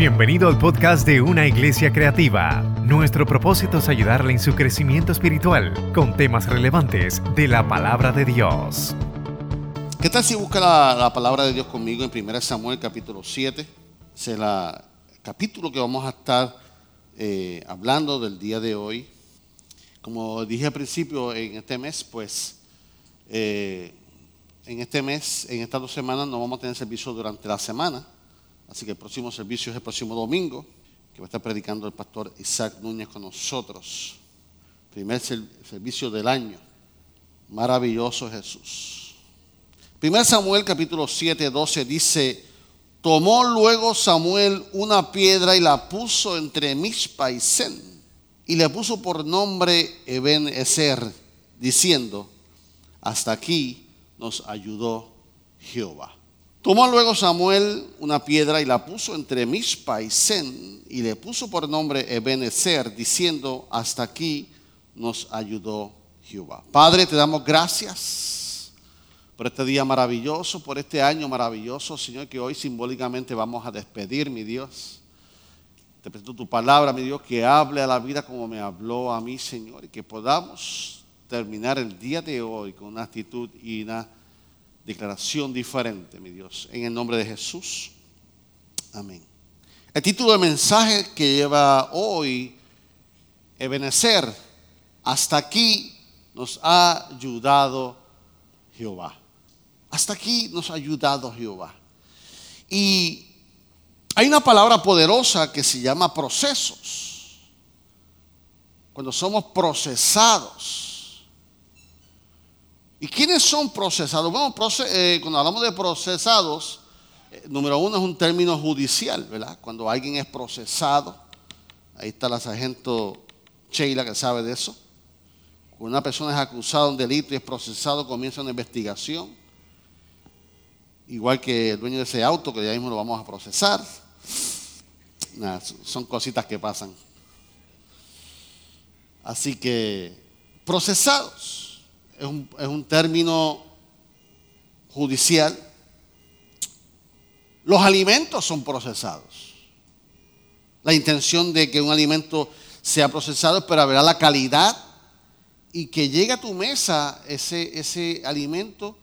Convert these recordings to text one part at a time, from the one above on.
Bienvenido al podcast de Una Iglesia Creativa. Nuestro propósito es ayudarle en su crecimiento espiritual con temas relevantes de la palabra de Dios. ¿Qué tal si busca la, la palabra de Dios conmigo en 1 Samuel capítulo 7? Es el capítulo que vamos a estar eh, hablando del día de hoy. Como dije al principio, en este mes, pues, eh, en este mes, en estas dos semanas, no vamos a tener servicio durante la semana. Así que el próximo servicio es el próximo domingo, que va a estar predicando el pastor Isaac Núñez con nosotros. Primer servicio del año. Maravilloso Jesús. 1 Samuel capítulo 7, 12 dice, tomó luego Samuel una piedra y la puso entre Mishpa y Sen, y le puso por nombre Eben Ezer, diciendo, hasta aquí nos ayudó Jehová. Tomó luego Samuel una piedra y la puso entre Mishpa y Sen y le puso por nombre Ebenezer, diciendo, hasta aquí nos ayudó Jehová. Padre, te damos gracias por este día maravilloso, por este año maravilloso, Señor, que hoy simbólicamente vamos a despedir, mi Dios. Te presento tu palabra, mi Dios, que hable a la vida como me habló a mí, Señor, y que podamos terminar el día de hoy con una actitud y una declaración diferente, mi Dios. En el nombre de Jesús. Amén. El título del mensaje que lleva hoy, Ebenecer, hasta aquí nos ha ayudado Jehová. Hasta aquí nos ha ayudado Jehová. Y hay una palabra poderosa que se llama procesos. Cuando somos procesados ¿Y quiénes son procesados? Bueno, eh, cuando hablamos de procesados, eh, número uno es un término judicial, ¿verdad? Cuando alguien es procesado, ahí está la sargento Sheila que sabe de eso. Cuando una persona es acusada de un delito y es procesado, comienza una investigación. Igual que el dueño de ese auto, que ya mismo lo vamos a procesar. son cositas que pasan. Así que, procesados es un, término judicial. Los alimentos son procesados. La intención de que un alimento sea procesado es para ver la calidad y que llegue a tu mesa ese, ese alimento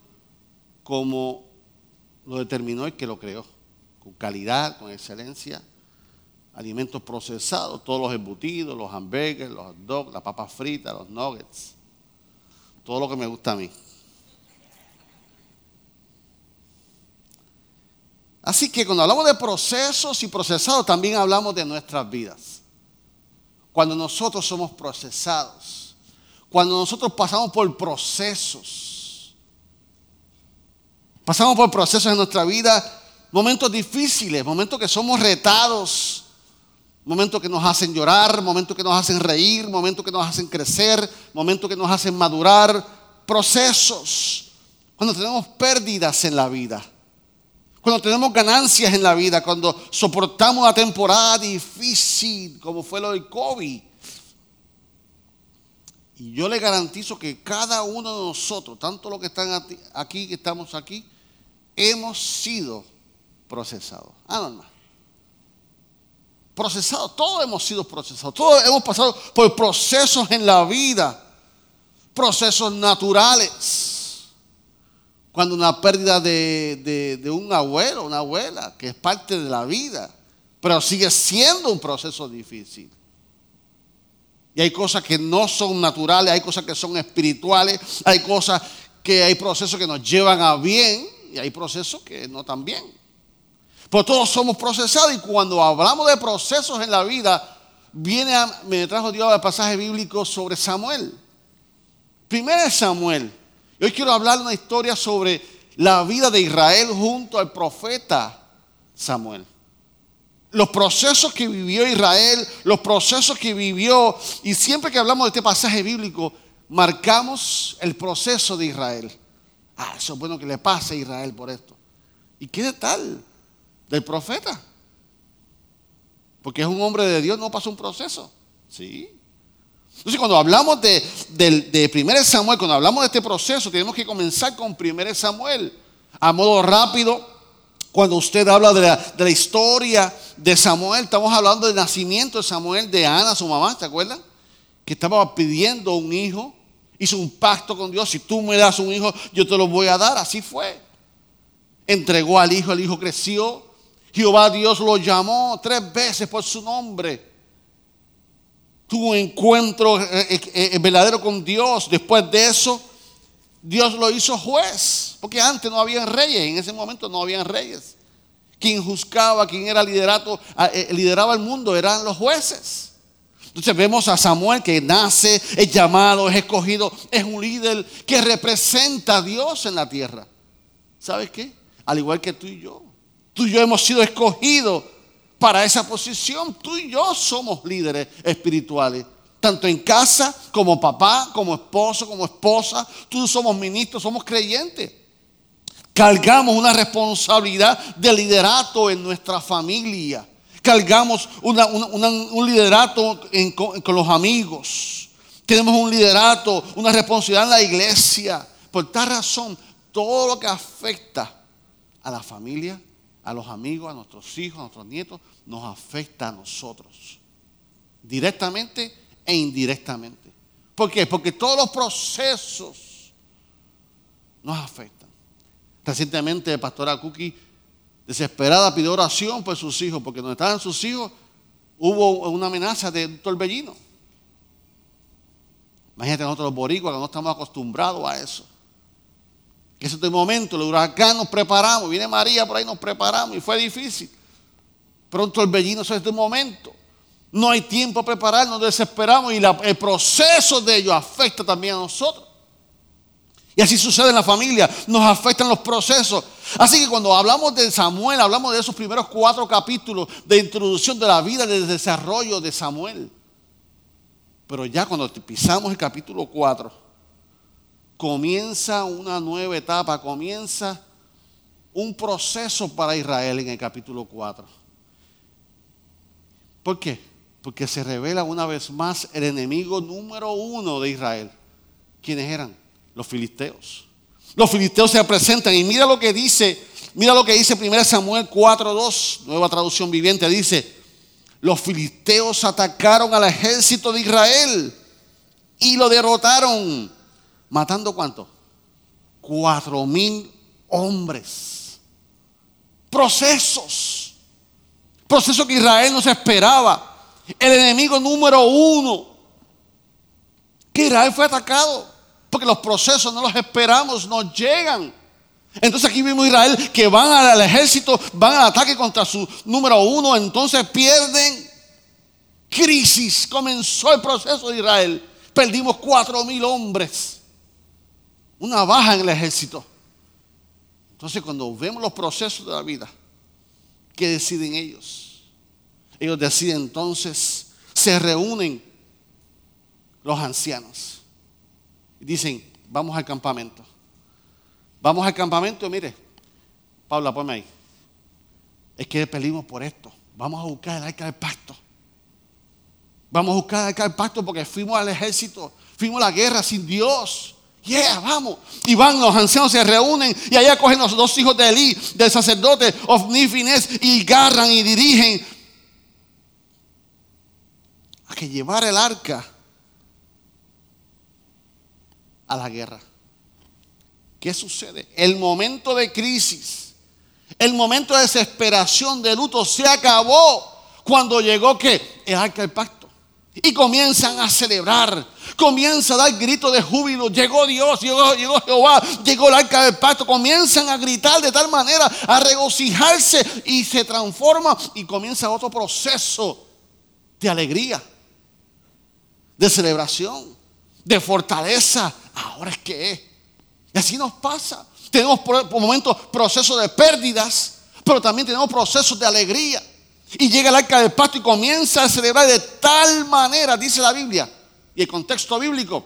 como lo determinó el que lo creó, con calidad, con excelencia. Alimentos procesados, todos los embutidos, los hamburgues, los hot dogs, las papas fritas, los nuggets todo lo que me gusta a mí. Así que cuando hablamos de procesos y procesados, también hablamos de nuestras vidas. Cuando nosotros somos procesados, cuando nosotros pasamos por procesos, pasamos por procesos en nuestra vida, momentos difíciles, momentos que somos retados, momentos que nos hacen llorar, momentos que nos hacen reír, momentos que nos hacen crecer, momentos que nos hacen madurar, procesos. Cuando tenemos pérdidas en la vida, cuando tenemos ganancias en la vida, cuando soportamos una temporada difícil como fue lo del COVID. Y yo le garantizo que cada uno de nosotros, tanto los que están aquí, que estamos aquí, hemos sido procesados. Ah, no, no procesados, todos hemos sido procesados, todos hemos pasado por procesos en la vida, procesos naturales. Cuando una pérdida de, de, un abuelo, una abuela, que es parte de la vida, pero sigue siendo un proceso difícil. Y hay cosas que no son naturales, hay cosas que son espirituales, hay cosas que hay procesos que nos llevan a bien y hay procesos que no tan bien. Pues todos somos procesados y cuando hablamos de procesos en la vida, viene a, me trajo Dios el pasaje bíblico sobre Samuel. Primero es Samuel. Hoy quiero hablar una historia sobre la vida de Israel junto al profeta Samuel. Los procesos que vivió Israel, los procesos que vivió, y siempre que hablamos de este pasaje bíblico, marcamos el proceso de Israel. Ah, eso es bueno que le pase a Israel por esto. ¿Y qué tal? Del profeta. Porque es un hombre de Dios, no pasó un proceso. Sí. Entonces, cuando hablamos de, de, 1 Samuel, cuando hablamos de este proceso, tenemos que comenzar con 1 Samuel. A modo rápido, Cuando usted habla de la, de la historia de Samuel, estamos hablando del nacimiento de Samuel, de Ana, su mamá, ¿te acuerdan? Que estaba pidiendo un hijo, hizo un pacto con Dios, si tú me das un hijo, yo te lo voy a dar, así fue. Entregó al hijo, el hijo creció, Jehová Dios lo llamó tres veces por su nombre. Un encuentro eh, eh, eh, verdadero con Dios. Después de eso, Dios lo hizo juez, porque antes no había reyes, en ese momento no habían reyes. Quien juzgaba, quien era liderato, eh, lideraba el mundo eran los jueces. Entonces vemos a Samuel que nace, es llamado, es escogido, es un líder que representa a Dios en la tierra. ¿Sabes qué? Al igual que tú y yo. Tú y yo hemos sido escogidos para esa posición. Tú y yo somos líderes espirituales tanto en casa como papá, como esposo, como esposa. Todos somos ministros, somos creyentes. Cargamos una responsabilidad de liderato en nuestra familia. Cargamos un liderato con, los amigos. Tenemos un liderato, una responsabilidad en la iglesia. Por tal razón, todo lo que afecta a la familia, a los amigos, a nuestros hijos, a nuestros nietos, nos afecta a nosotros. Directamente e indirectamente. ¿Por qué? Porque todos los procesos nos afectan. Recientemente, la pastora Cookie, desesperada, pidió oración por sus hijos, porque donde estaban sus hijos hubo una amenaza de un torbellino. Imagínate nosotros los boricuas que no estamos acostumbrados a eso. Ese momento, el huracán nos preparamos, viene María por ahí, nos preparamos y fue difícil. Pero un torbellino es este momento. No hay tiempo a preparar, nos desesperamos y el proceso de ello afecta también a nosotros. Y así sucede en la familia, nos afectan los procesos. Así que cuando hablamos de Samuel, hablamos de esos primeros cuatro capítulos de introducción de la vida, de desarrollo de Samuel. Pero ya cuando pisamos el capítulo 4, comienza una nueva etapa, comienza un proceso para Israel en el capítulo 4. ¿Por qué? porque se revela una vez más el enemigo número uno de Israel. ¿Quiénes eran? Los filisteos. Los filisteos se presentan y mira lo que dice, mira lo que dice 1 Samuel 4.2, nueva traducción viviente, dice, los filisteos atacaron al ejército de Israel y lo derrotaron, matando cuánto? Cuatro mil hombres. Procesos. Procesos que Israel no se esperaba el enemigo número uno. Que Israel fue atacado. Porque los procesos no los esperamos, no llegan. Entonces aquí vimos Israel que van al ejército, van al ataque contra su número uno, entonces pierden crisis. Comenzó el proceso de Israel. Perdimos cuatro mil hombres. Una baja en el ejército. Entonces cuando vemos los procesos de la vida, ¿qué deciden ellos? Ellos deciden entonces, se reúnen los ancianos y dicen, vamos al campamento. Vamos al campamento, mire, Paula, ponme ahí. Es que pedimos por esto. Vamos a buscar el arca del pacto. Vamos a buscar el arca del pacto porque fuimos al ejército, fuimos a la guerra sin Dios. Yeah, vamos. Y van, los ancianos se reúnen y allá cogen los dos hijos de Elí, del sacerdote Ofni y agarran y dirigen a que llevar el arca a la guerra. ¿Qué sucede? El momento de crisis, el momento de desesperación, de luto, se acabó cuando llegó que el arca del pacto. Y comienzan a celebrar, comienza a dar gritos de júbilo. Llegó Dios, llegó, llegó Jehová, llegó el arca del pacto. Comienzan a gritar de tal manera, a regocijarse y se transforma y comienza otro proceso de alegría de celebración, de fortaleza. Ahora es que es. Y así nos pasa. Tenemos por, momentos procesos de pérdidas, pero también tenemos procesos de alegría. Y llega el arca del pacto y comienza a celebrar de tal manera, dice la Biblia, y el contexto bíblico,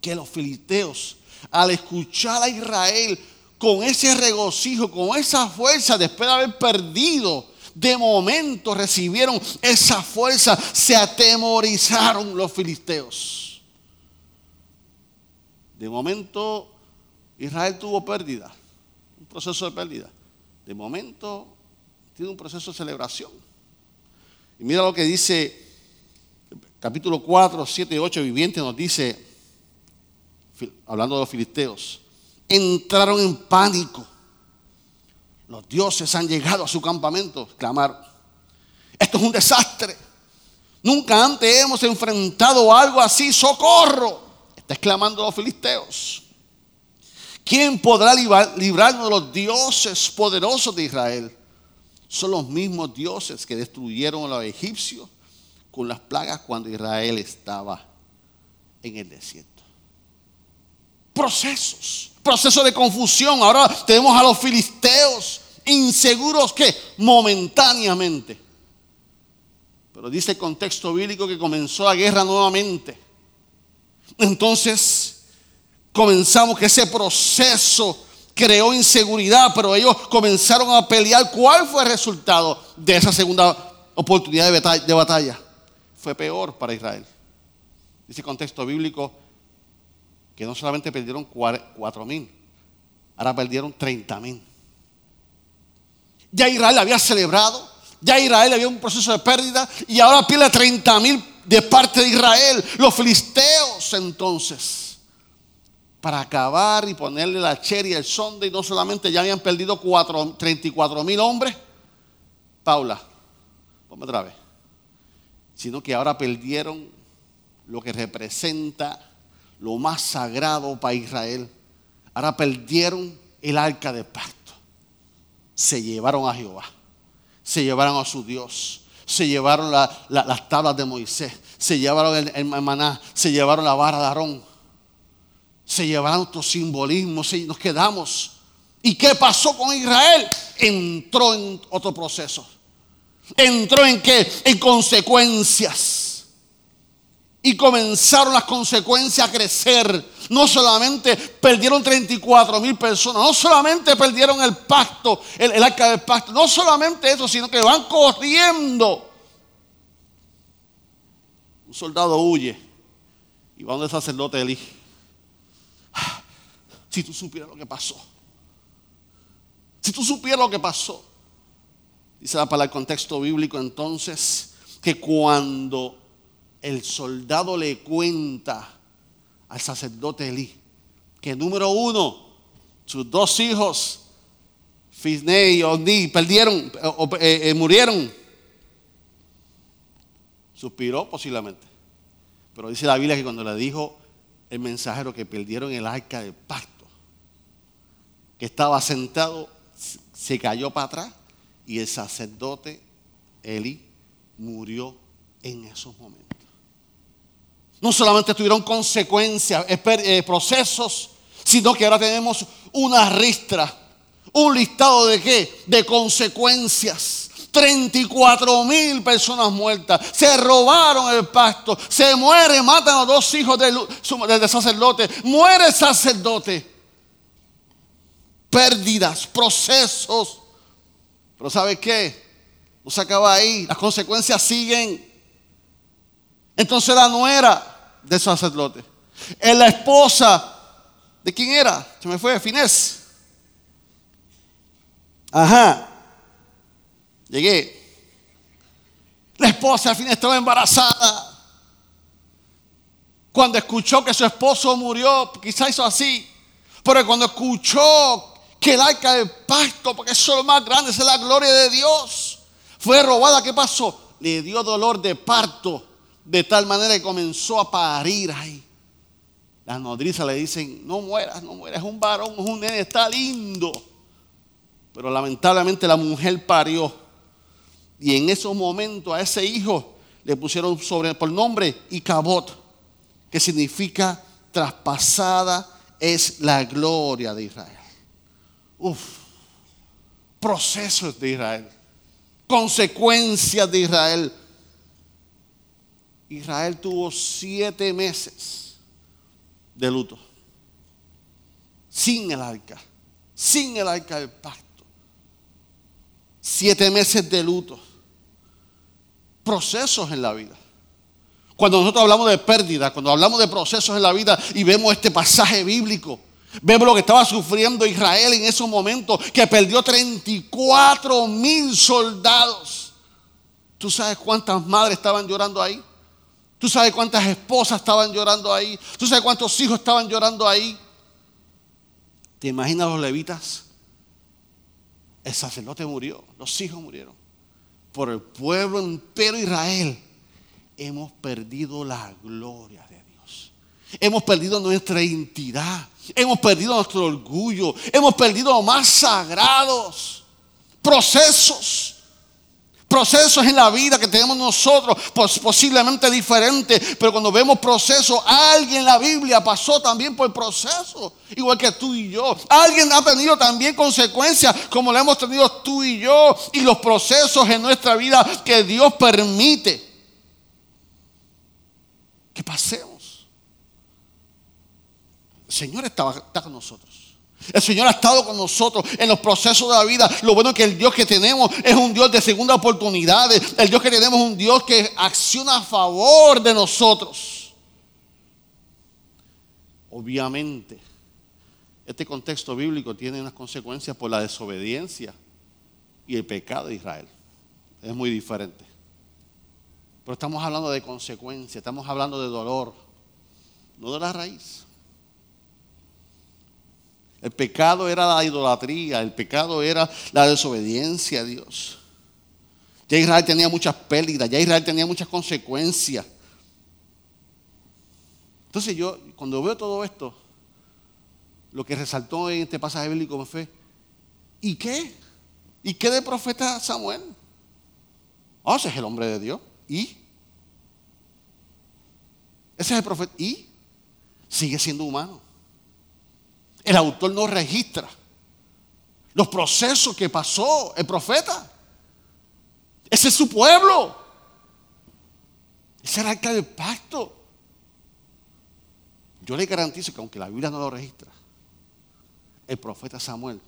que los filisteos, al escuchar a Israel con ese regocijo, con esa fuerza, después de haber perdido de momento recibieron esa fuerza, se atemorizaron los filisteos. De momento Israel tuvo pérdida, un proceso de pérdida. de momento tiene un proceso de celebración. Y mira lo que dice capítulo 4, 7 y 8, viviente nos dice, hablando de los filisteos, entraron en pánico. Los dioses han llegado a su campamento, clamaron. Esto es un desastre. Nunca antes hemos enfrentado algo así. ¡Socorro! Está exclamando los filisteos. ¿Quién podrá librarnos de los dioses poderosos de Israel? Son los mismos dioses que destruyeron a los egipcios con las plagas cuando Israel estaba en el desierto. Procesos, procesos de confusión. Ahora tenemos a los filisteos inseguros que momentáneamente. Pero dice el contexto bíblico que comenzó la guerra nuevamente. Entonces comenzamos que ese proceso creó inseguridad, pero ellos comenzaron a pelear. ¿Cuál fue el resultado de esa segunda oportunidad de batalla? Fue peor para Israel. Dice contexto bíblico que no solamente perdieron cuatro mil, ahora perdieron 30 mil. Ya Israel había celebrado, ya Israel había un proceso de pérdida y ahora pierde 30 mil de parte de Israel. Los filisteos entonces, para acabar y ponerle la cherry el sonde, y no solamente ya habían perdido 34 mil hombres, Paula, ponme otra vez, sino que ahora perdieron lo que representa lo más sagrado para Israel. Ahora perdieron el arca de pacto se llevaron a Jehová, se llevaron a su Dios, se llevaron las tablas de Moisés, se llevaron el, maná, se llevaron la vara de Aarón, se llevaron otros simbolismos nos quedamos. ¿Y qué pasó con Israel? Entró en otro proceso. Entró en qué? En consecuencias. Y comenzaron las consecuencias a crecer. No solamente perdieron 34 mil personas, no solamente perdieron el pacto, el, arca del pacto, no solamente eso, sino que van corriendo. Un soldado huye y va donde el sacerdote Eli. Si tú supieras lo que pasó, si tú supieras lo que pasó, dice para el contexto bíblico entonces, que cuando el soldado le cuenta al sacerdote Elí que número uno, sus dos hijos, Fisney y Ondi, perdieron, o, eh, eh, murieron. Suspiró posiblemente. Pero dice la Biblia que cuando le dijo el mensajero que perdieron el arca del pacto, que estaba sentado, se cayó para atrás y el sacerdote Eli murió en esos momentos no solamente tuvieron consecuencias, eh, procesos, sino que ahora tenemos una ristra, un listado de qué? De consecuencias. 34 mil personas muertas, se robaron el pacto, se muere, matan a dos hijos del, del sacerdote, muere el sacerdote. Pérdidas, procesos. Pero ¿sabe qué? No se acaba ahí, las consecuencias siguen. Entonces la nuera del sacerdote. Es la esposa de quién era? Se me fue, Finés. Ajá. Llegué. La esposa al fin estaba embarazada. Cuando escuchó que su esposo murió, quizá hizo así. Pero cuando escuchó que el arca del porque eso es lo más grande, es la gloria de Dios, fue robada, ¿qué pasó? Le dio dolor de parto de tal manera que comenzó a parir ahí. Las nodrizas le dicen, no mueras, no mueras, es un varón, es un nene, está lindo. Pero lamentablemente la mujer parió. Y en esos momentos a ese hijo le pusieron sobre, por nombre Icabot, que significa traspasada es la gloria de Israel. Procesos de Israel, consecuencias de Israel Israel tuvo siete meses de luto. Sin el arca. Sin el arca del pacto. Siete meses de luto. Procesos en la vida. Cuando nosotros hablamos de pérdida, cuando hablamos de procesos en la vida y vemos este pasaje bíblico, Vemos lo que estaba sufriendo Israel en esos momentos, que perdió 34 mil soldados. ¿Tú sabes cuántas madres estaban llorando ahí? ¿Tú sabes cuántas esposas estaban llorando ahí? ¿Tú sabes cuántos hijos estaban llorando ahí? ¿Te imaginas los levitas? El sacerdote murió, los hijos murieron. Por el pueblo entero Israel hemos perdido la gloria de Dios. Hemos perdido nuestra identidad. Hemos perdido nuestro orgullo. Hemos perdido los más sagrados procesos procesos en la vida que tenemos nosotros, posiblemente diferentes, pero cuando vemos procesos, alguien en la Biblia pasó también por proceso, igual que tú y yo. Alguien ha tenido también consecuencias como lo hemos tenido tú y yo, y los procesos en nuestra vida que Dios permite que pasemos. El Señor está, con nosotros. El Señor ha estado con nosotros en los procesos de la vida. Lo bueno es que el Dios que tenemos es un Dios de segunda oportunidades. El Dios que tenemos es un Dios que acciona a favor de nosotros. Obviamente, este contexto bíblico tiene unas consecuencias por la desobediencia y el pecado de Israel. Es muy diferente. Pero estamos hablando de consecuencias, estamos hablando de dolor, no de la raíz. El pecado era la idolatría, el pecado era la desobediencia a Dios. Ya Israel tenía muchas pérdidas, ya Israel tenía muchas consecuencias. Entonces yo, cuando veo todo esto, lo que resaltó en este pasaje bíblico fue, ¿y qué? ¿Y qué de profeta Samuel? Ah, ese es el hombre de Dios. ¿Y? Ese es el profeta. ¿Y? Sigue siendo humano. El autor no registra los procesos que pasó el profeta. Ese es su pueblo. Ese era el arca del pacto. Yo le garantizo que aunque la Biblia no lo registra, el profeta Samuel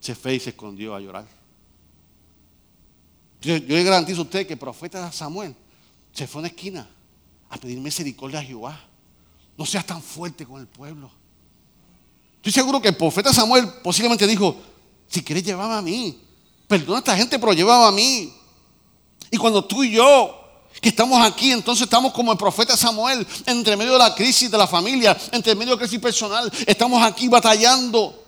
se fue y se escondió a llorar. Yo, yo le garantizo a usted que el profeta Samuel se fue a una esquina a pedir misericordia a Jehová. No seas tan fuerte con el pueblo. Estoy seguro que el profeta Samuel posiblemente dijo, si quieres llévame a mí, perdona a esta gente, pero llévame a mí. Y cuando tú y yo, que estamos aquí, entonces estamos como el profeta Samuel, entre medio de la crisis de la familia, entre medio de la crisis personal, estamos aquí batallando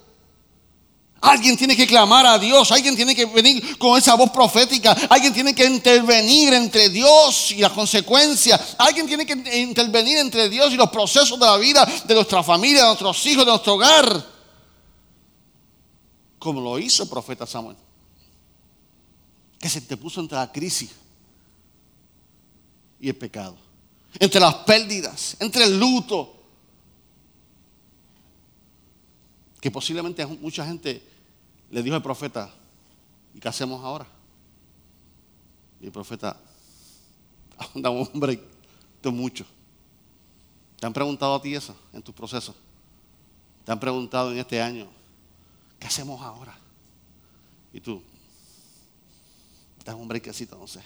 Alguien tiene que clamar a Dios, alguien tiene que venir con esa voz profética, alguien tiene que intervenir entre Dios y las consecuencias, alguien tiene que intervenir entre Dios y los procesos de la vida de nuestra familia, de nuestros hijos, de nuestro hogar, como lo hizo el profeta Samuel, que se te puso entre la crisis y el pecado, entre las pérdidas, entre el luto, que posiblemente mucha gente le dijo al profeta, ¿y qué hacemos ahora? Y el profeta, anda hombre, de mucho. ¿Te han preguntado a ti eso en tus procesos? ¿Te han preguntado en este año, ¿qué hacemos ahora? Y tú, estás un brequecito, no sé.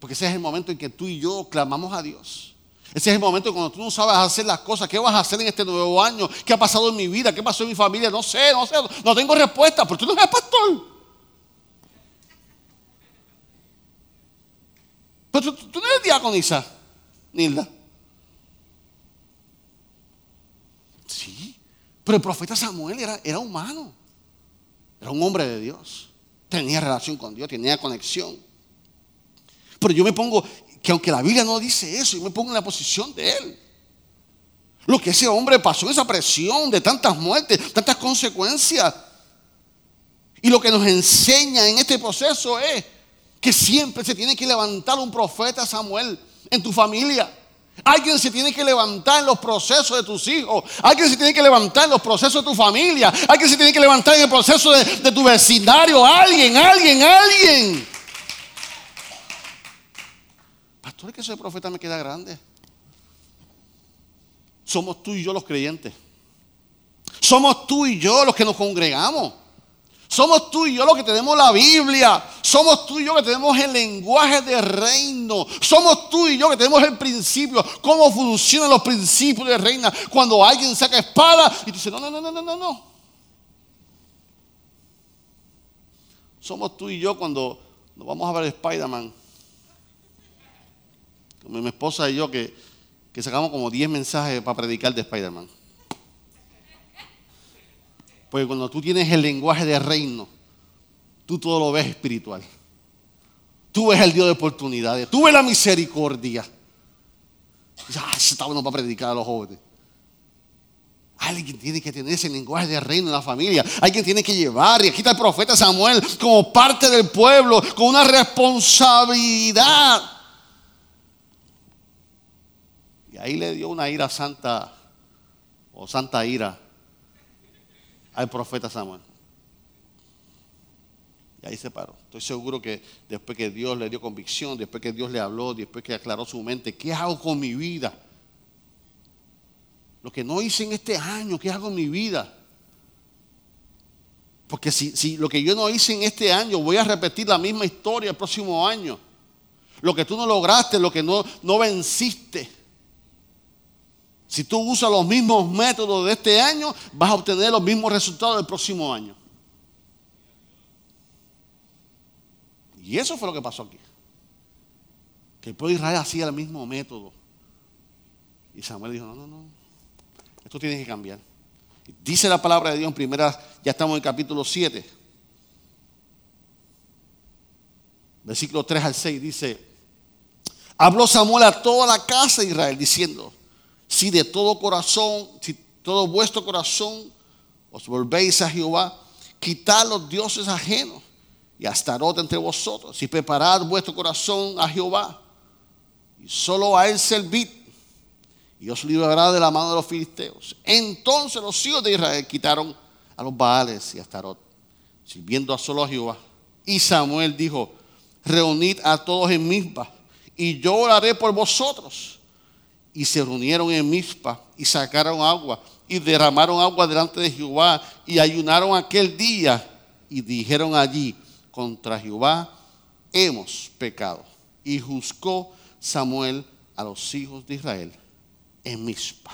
Porque ese es el momento en que tú y yo clamamos a Dios. Ese es el momento cuando tú no sabes hacer las cosas. ¿Qué vas a hacer en este nuevo año? ¿Qué ha pasado en mi vida? ¿Qué pasó en mi familia? No sé, no sé. No tengo respuesta porque tú no eres pastor. Pero tú, no eres diaconisa, Nilda. Sí, pero el profeta Samuel era, era humano. Era un hombre de Dios. Tenía relación con Dios, tenía conexión. Pero yo me pongo, que aunque la Biblia no dice eso, yo me pongo en la posición de él. Lo que ese hombre pasó, esa presión de tantas muertes, tantas consecuencias. Y lo que nos enseña en este proceso es que siempre se tiene que levantar un profeta Samuel en tu familia. Alguien se tiene que levantar en los procesos de tus hijos. Alguien se tiene que levantar en los procesos de tu familia. Alguien se tiene que levantar en el proceso de, de tu vecindario. Alguien, alguien, alguien. Pastor, es que ese profeta me queda grande. Somos tú y yo los creyentes. Somos tú y yo los que nos congregamos. Somos tú y yo los que tenemos la Biblia. Somos tú y yo que tenemos el lenguaje de reino. Somos tú y yo que tenemos el principio. Cómo funcionan los principios de reina. Cuando alguien saca espada y dice, no, no, no, no, no, no. Somos tú y yo cuando nos vamos a ver Spider-Man. Mi esposa y yo que, que sacamos como 10 mensajes para predicar de Spider-Man. Porque cuando tú tienes el lenguaje de reino, tú todo lo ves espiritual. Tú ves el Dios de oportunidades, tú ves la misericordia. Ya, ah, está bueno para predicar a los jóvenes. Alguien tiene que tener ese lenguaje de reino en la familia. Alguien tiene que llevar. Y aquí está el profeta Samuel como parte del pueblo, con una responsabilidad. Ahí le dio una ira santa, o santa ira, al profeta Samuel. Y ahí se paró. Estoy seguro que después que Dios le dio convicción, después que Dios le habló, después que aclaró su mente, ¿qué hago con mi vida? Lo que no hice en este año, ¿qué hago en mi vida? Porque si, si lo que yo no hice en este año, voy a repetir la misma historia el próximo año. Lo que tú no lograste, lo que no, no venciste. Si tú usas los mismos métodos de este año, vas a obtener los mismos resultados del próximo año. Y eso fue lo que pasó aquí. Que el pueblo de Israel hacía el mismo método. Y Samuel dijo, no, no, no, esto tiene que cambiar. Dice la palabra de Dios en primera, ya estamos en el capítulo 7. Versículo 3 al 6 dice, habló Samuel a toda la casa de Israel diciendo, si de todo corazón, si todo vuestro corazón os volvéis a Jehová, quitad los dioses ajenos y Astarot entre vosotros, y preparad vuestro corazón a Jehová, y solo a él servid, y os librará de la mano de los filisteos. Entonces los hijos de Israel quitaron a los Baales y a Astarot, sirviendo a solo a Jehová. Y Samuel dijo, reunid a todos en Mispa, y yo oraré por vosotros y se reunieron en Mizpa y sacaron agua y derramaron agua delante de Jehová y ayunaron aquel día y dijeron allí contra Jehová hemos pecado y juzgó Samuel a los hijos de Israel en Mizpa.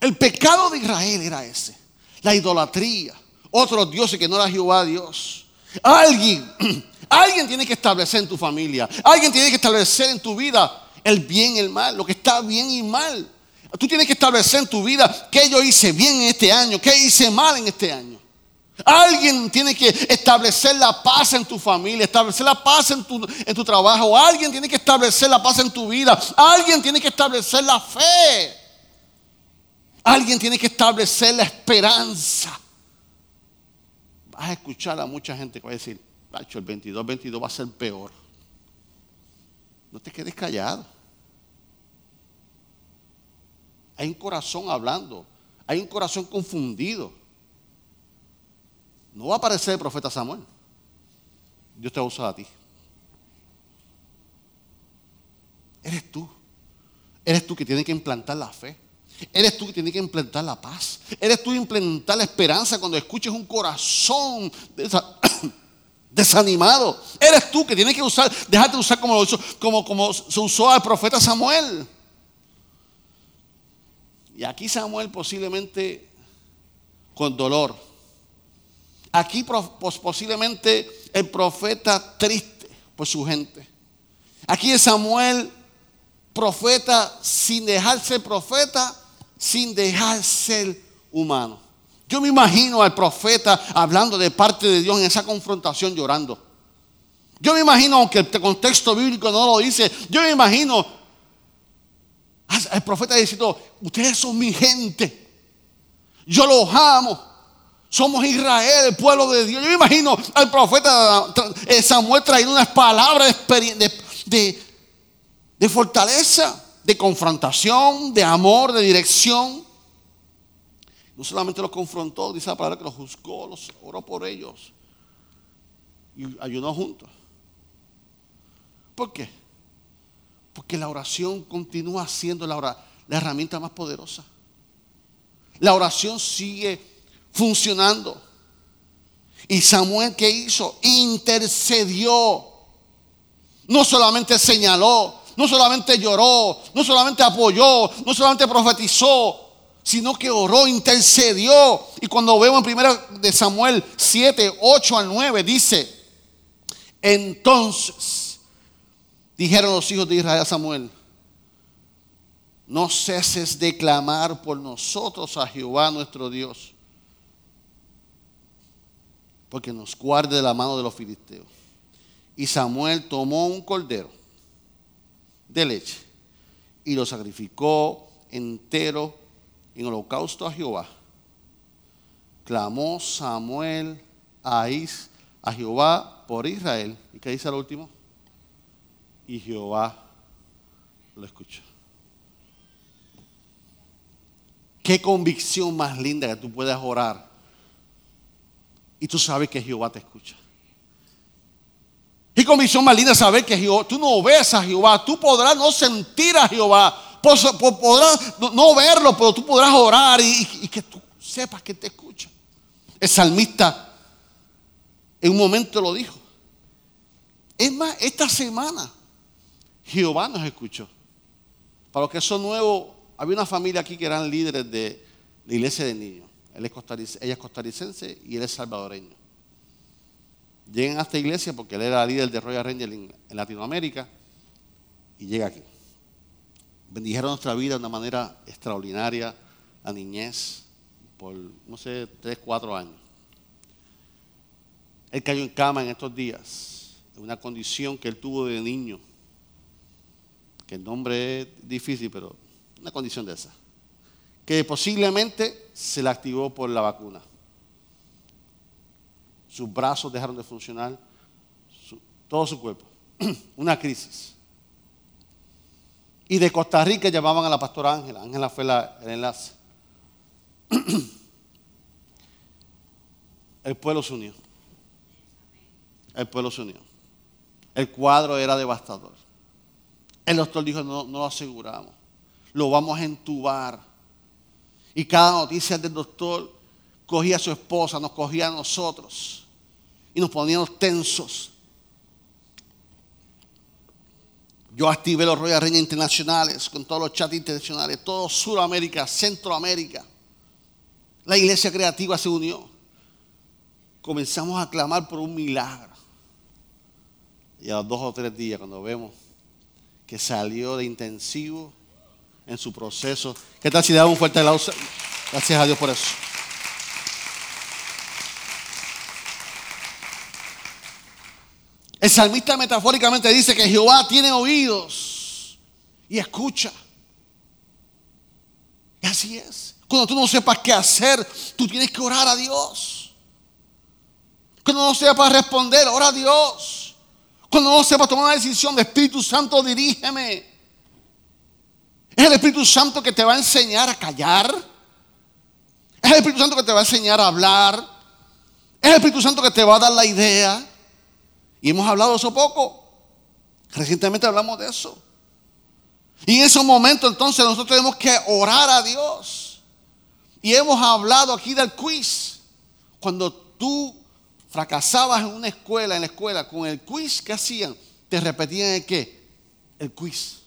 El pecado de Israel era ese, la idolatría, otros dioses que no era Jehová Dios. Alguien Alguien tiene que establecer en tu familia, alguien tiene que establecer en tu vida el bien y el mal, lo que está bien y mal. Tú tienes que establecer en tu vida qué yo hice bien en este año, qué hice mal en este año. Alguien tiene que establecer la paz en tu familia, establecer la paz en tu, en tu trabajo. Alguien tiene que establecer la paz en tu vida. Alguien tiene que establecer la fe. Alguien tiene que establecer la esperanza. Vas a escuchar a mucha gente que va a decir, el 22, 22 va a ser peor. No te quedes callado. Hay un corazón hablando. Hay un corazón confundido. No va a aparecer el profeta Samuel. Dios te va a usar a ti. Eres tú. Eres tú que tienes que implantar la fe. Eres tú que tienes que implantar la paz. Eres tú que implantar la esperanza cuando escuches un corazón de esa desanimado. Eres tú que tienes que usar, déjate usar como, como, como se usó al profeta Samuel. Y aquí Samuel posiblemente con dolor. Aquí posiblemente el profeta triste por su gente. Aquí es Samuel profeta sin dejar ser profeta, sin dejar ser humano. Yo me imagino al profeta hablando de parte de Dios en esa confrontación llorando. Yo me imagino, aunque el contexto bíblico no lo dice, yo me imagino al profeta diciendo, ustedes son mi gente, yo los amo, somos Israel, el pueblo de Dios. Yo me imagino al profeta eh, Samuel trayendo unas palabras de, de fortaleza, de confrontación, de amor, de dirección. No solamente los confrontó, dice la palabra que los juzgó, los oró por ellos y ayunó juntos. ¿Por qué? Porque la oración continúa siendo la, la herramienta más poderosa. La oración sigue funcionando. Y Samuel, ¿qué hizo? Intercedió. No solamente señaló, no solamente lloró, no solamente apoyó, no solamente profetizó, sino que oró, intercedió. Y cuando vemos en 1 de Samuel 7, 8 al 9, dice, entonces dijeron los hijos de Israel a Samuel, no ceses de clamar por nosotros a Jehová nuestro Dios, porque nos guarde de la mano de los filisteos. Y Samuel tomó un cordero de leche y lo sacrificó entero en holocausto a Jehová. Clamó Samuel a, a Jehová por Israel. ¿Y qué dice el último? Y Jehová lo escuchó. Qué convicción más linda que tú puedas orar y tú sabes que Jehová te escucha. Qué convicción más linda saber que Jehová, tú no ves a Jehová, tú podrás no sentir a Jehová, podrás no verlo, pero tú podrás orar y, y que tú sepas que te escucha. El salmista en un momento lo dijo. Es más, esta semana Jehová nos escuchó. Para los que son nuevos, había una familia aquí que eran líderes de la iglesia de niños. Él es ella es costarricense y él es salvadoreño. Llegan a esta iglesia porque él era líder de Royal Ranger en, Latinoamérica y llega aquí. Bendijeron nuestra vida de una manera extraordinaria, la niñez, por no sé, tres, cuatro años. Él cayó en cama en estos días, en una condición que él tuvo de niño, que el nombre es difícil, pero una condición de esa, que posiblemente se la activó por la vacuna. Sus brazos dejaron de funcionar, todo su cuerpo. una crisis. Y de Costa Rica llamaban a la pastora Ángela. Ángela fue el enlace. el pueblo se unió. El pueblo se unió. El cuadro era devastador. El doctor dijo, no, no lo aseguramos lo vamos a entubar. Y cada noticia del doctor cogía a su esposa, nos cogía a nosotros y nos poníamos tensos. Yo activé los Royal Reina Internacionales con todos los chats internacionales, todo Sudamérica, Centroamérica. La iglesia creativa se unió. Comenzamos a clamar por un milagro. Y a los dos o tres días, cuando vemos que salió de intensivo, en su proceso. ¿Qué tal si le damos un fuerte aplauso? Gracias a Dios por eso. El salmista metafóricamente dice que Jehová tiene oídos y escucha. Y así es. Cuando tú no sepas qué hacer, tú tienes que orar a Dios. Cuando no sepas responder, ora a Dios. Cuando no sepas tomar una decisión de Espíritu Santo, dirígeme. Es el Espíritu Santo que te va a enseñar a callar. Es el Espíritu Santo que te va a enseñar a hablar. Es el Espíritu Santo que te va a dar la idea. Y hemos hablado eso poco. Recientemente hablamos de eso. Y en ese momento entonces nosotros tenemos que orar a Dios. Y hemos hablado aquí del quiz. Cuando tú fracasabas en una escuela, en la escuela, con el quiz, ¿qué hacían? Te repetían el qué? El quiz.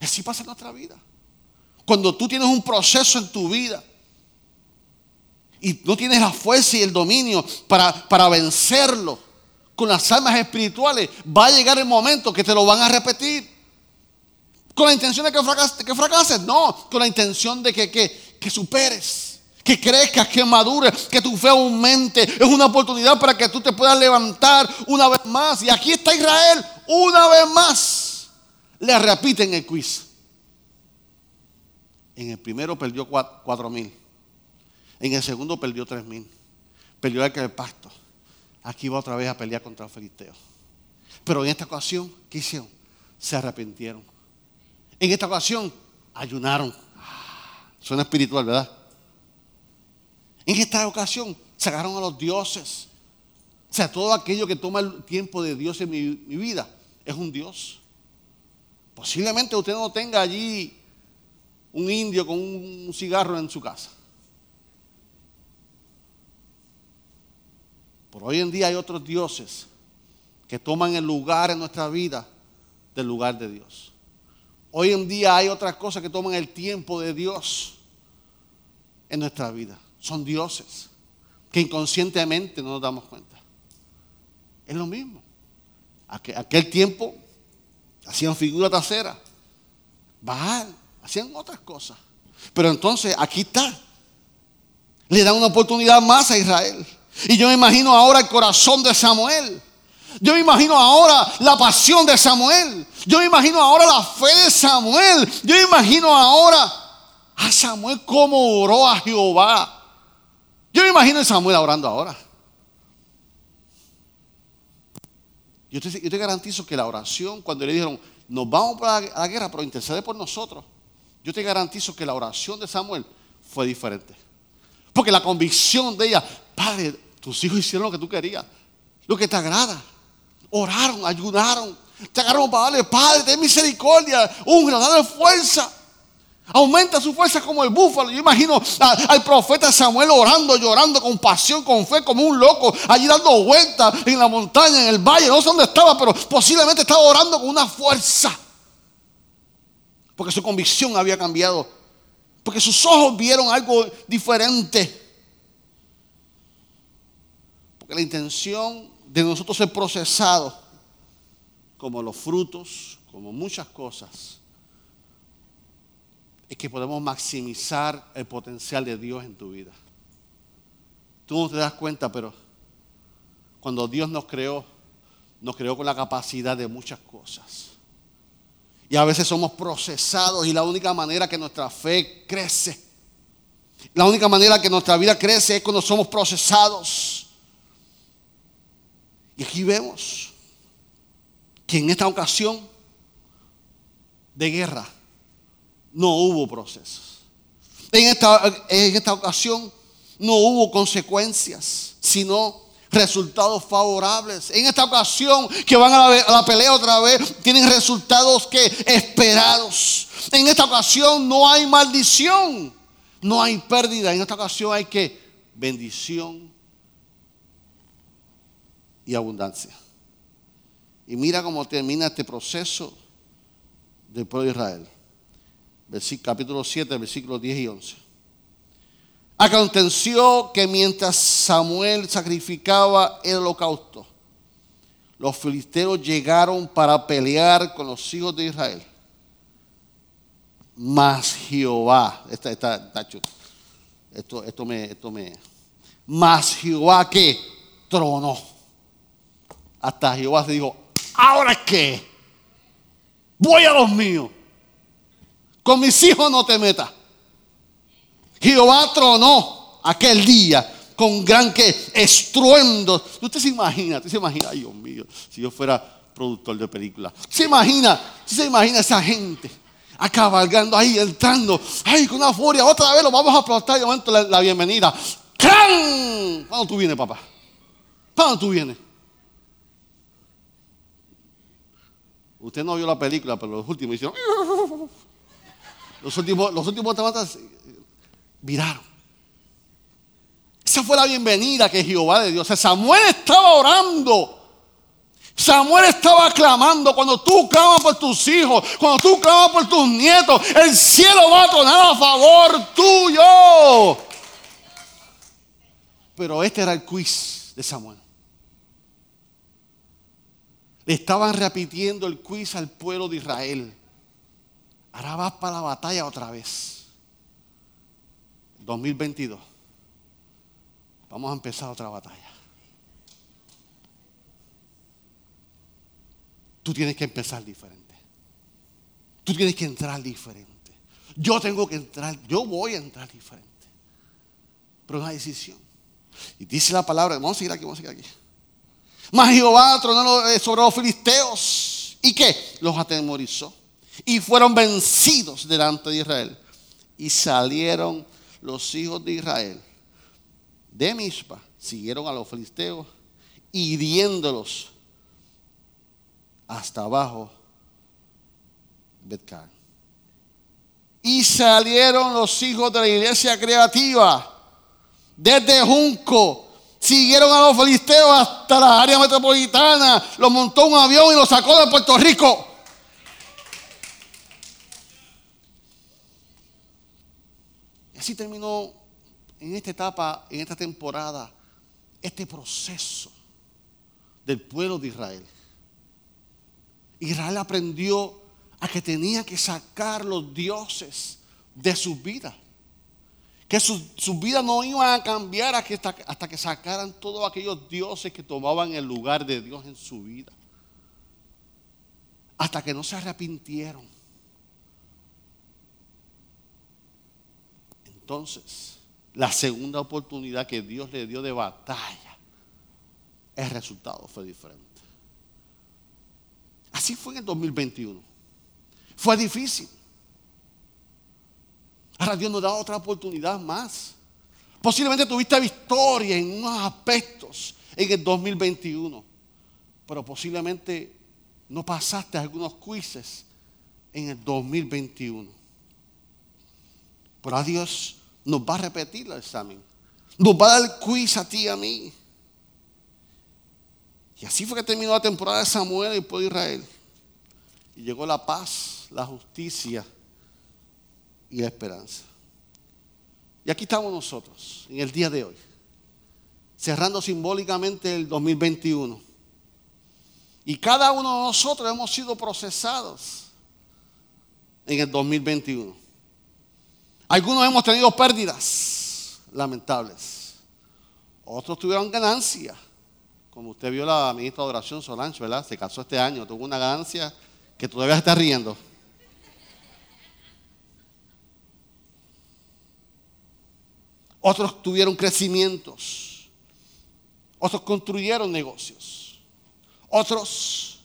Así pasa en nuestra vida. Cuando tú tienes un proceso en tu vida y no tienes la fuerza y el dominio para, para vencerlo con las almas espirituales, va a llegar el momento que te lo van a repetir. Con la intención de que fracases, que fracases no, con la intención de que, que, que superes, que crezcas, que madures, que tu fe aumente. Es una oportunidad para que tú te puedas levantar una vez más. Y aquí está Israel una vez más le repiten el quiz. En el primero perdió cuatro mil. En el segundo perdió tres mil. Perdió el que el pacto. Aquí va otra vez a pelear contra el filisteo. Pero en esta ocasión, ¿qué hicieron? Se arrepintieron. En esta ocasión, ayunaron. Suena espiritual, ¿verdad? En esta ocasión, sacaron a los dioses. O sea, todo aquello que toma el tiempo de Dios en mi vida es un Dios. Posiblemente usted no tenga allí un indio con un cigarro en su casa. Hoy en día hay otros dioses que toman el lugar en nuestra vida del lugar de Dios. Hoy en día hay otras cosas que toman el tiempo de Dios en nuestra vida. Son dioses que inconscientemente no nos damos cuenta. Es lo mismo. Aquel, tiempo hacían figura trasera, Baal, hacían otras cosas. Pero entonces aquí está. Le dan una oportunidad más a Israel. Y yo me imagino ahora el corazón de Samuel. Yo me imagino ahora la pasión de Samuel. Yo me imagino ahora la fe de Samuel. Yo me imagino ahora a Samuel como oró a Jehová. Yo me imagino a Samuel orando ahora. Yo te, garantizo que la oración, cuando le dijeron, nos vamos para la guerra, pero intercede por nosotros, yo te garantizo que la oración de Samuel fue diferente. Porque la convicción de ella, Padre, tus hijos hicieron lo que tú querías, lo que te agrada. Oraron, ayudaron, te agarraron para darle, Padre, ten misericordia, un dale fuerza. Aumenta su fuerza como el búfalo. Yo imagino al profeta Samuel orando, llorando con pasión, con fe, como un loco, allí dando vueltas en la montaña, en el valle. No sé dónde estaba, pero posiblemente estaba orando con una fuerza. Porque su convicción había cambiado. Porque sus ojos vieron algo diferente. La intención de nosotros ser procesados, como los frutos, como muchas cosas, es que podemos maximizar el potencial de Dios en tu vida. Tú no te das cuenta, pero cuando Dios nos creó, nos creó con la capacidad de muchas cosas. Y a veces somos procesados y la única manera que nuestra fe crece, la única manera que nuestra vida crece es cuando somos procesados. Y aquí vemos que en esta ocasión de guerra, no hubo procesos. En esta, en esta ocasión no hubo consecuencias, sino resultados favorables. En esta ocasión que van a la, a la, pelea otra vez, tienen resultados que esperados. En esta ocasión no hay maldición, no hay pérdida. En esta ocasión hay que bendición y abundancia. Y mira cómo termina este proceso del pueblo de Israel capítulo 7, versículos 10 y 11. Aconteció que mientras Samuel sacrificaba el holocausto, los filisteos llegaron para pelear con los hijos de Israel. Mas Jehová, esta, esta, esto, esto me, esto me, mas Jehová que tronó. Hasta Jehová se dijo, ¿ahora qué? Voy a los míos. Con mis hijos no te metas. Jehová tronó aquel día con gran que estruendo. Usted se imagina, usted ay Dios mío, si yo fuera productor de películas. Se imagina, se imagina esa gente acabalgando ahí, entrando, ay, con una furia, otra vez lo vamos a aplastar y momento la, la bienvenida. ¡Cran! ¿Cuándo tú vienes, papá? ¿Cuándo tú vienes? Usted no vio la película, pero los últimos hicieron. Los últimos, los últimos viraron. Esa fue la bienvenida que Jehová de Dios. Samuel estaba orando. Samuel estaba clamando. Cuando tú clamas por tus hijos, cuando tú clamas por tus nietos, el cielo va a tornar a favor tuyo. Pero este era el quiz de Samuel. Le estaban repitiendo el quiz al pueblo de Israel. Ahora vas para la batalla otra vez. 2022. Vamos a empezar otra batalla. Tú tienes que empezar diferente. Tú tienes que entrar diferente. Yo tengo que entrar, yo voy a entrar diferente. Pero es una decisión. Y dice la palabra, vamos a seguir aquí, vamos a seguir aquí. Mas Jehová tronó sobre los filisteos. ¿Y qué? Los atemorizó y fueron vencidos delante de Israel. Y salieron los hijos de Israel de Mispa, siguieron a los filisteos, hiriéndolos hasta abajo Betcar. y salieron los hijos de la iglesia creativa desde Junco. Siguieron a los filisteos hasta la área metropolitana. Los montó un avión y los sacó de Puerto Rico. Y así terminó en esta etapa, en esta temporada, este proceso del pueblo de Israel. Israel aprendió a que tenía que sacar los dioses de sus vidas. Que sus su vidas no iban a cambiar hasta, hasta que sacaran todos aquellos dioses que tomaban el lugar de Dios en su vida. Hasta que no se arrepintieron. Entonces, la segunda oportunidad que Dios le dio de batalla, el resultado fue diferente. Así fue en el 2021. Fue difícil. Ahora Dios nos da otra oportunidad más. Posiblemente tuviste victoria en unos aspectos en el 2021, pero posiblemente no pasaste algunos quizzes en el 2021. Pero a Dios nos va a repetir el examen. Nos va a dar quiz a ti y a mí. Y así fue que terminó la temporada de Samuel y el pueblo de Israel. Y llegó la paz, la justicia y la esperanza. Y aquí estamos nosotros, en el día de hoy, cerrando simbólicamente el 2021. Y cada uno de nosotros hemos sido procesados en el 2021. Algunos hemos tenido pérdidas lamentables. Otros tuvieron ganancias. Como usted vio la ministra de Oración Solange, ¿verdad? Se casó este año, tuvo una ganancia que todavía está riendo. Otros tuvieron crecimientos. Otros construyeron negocios. Otros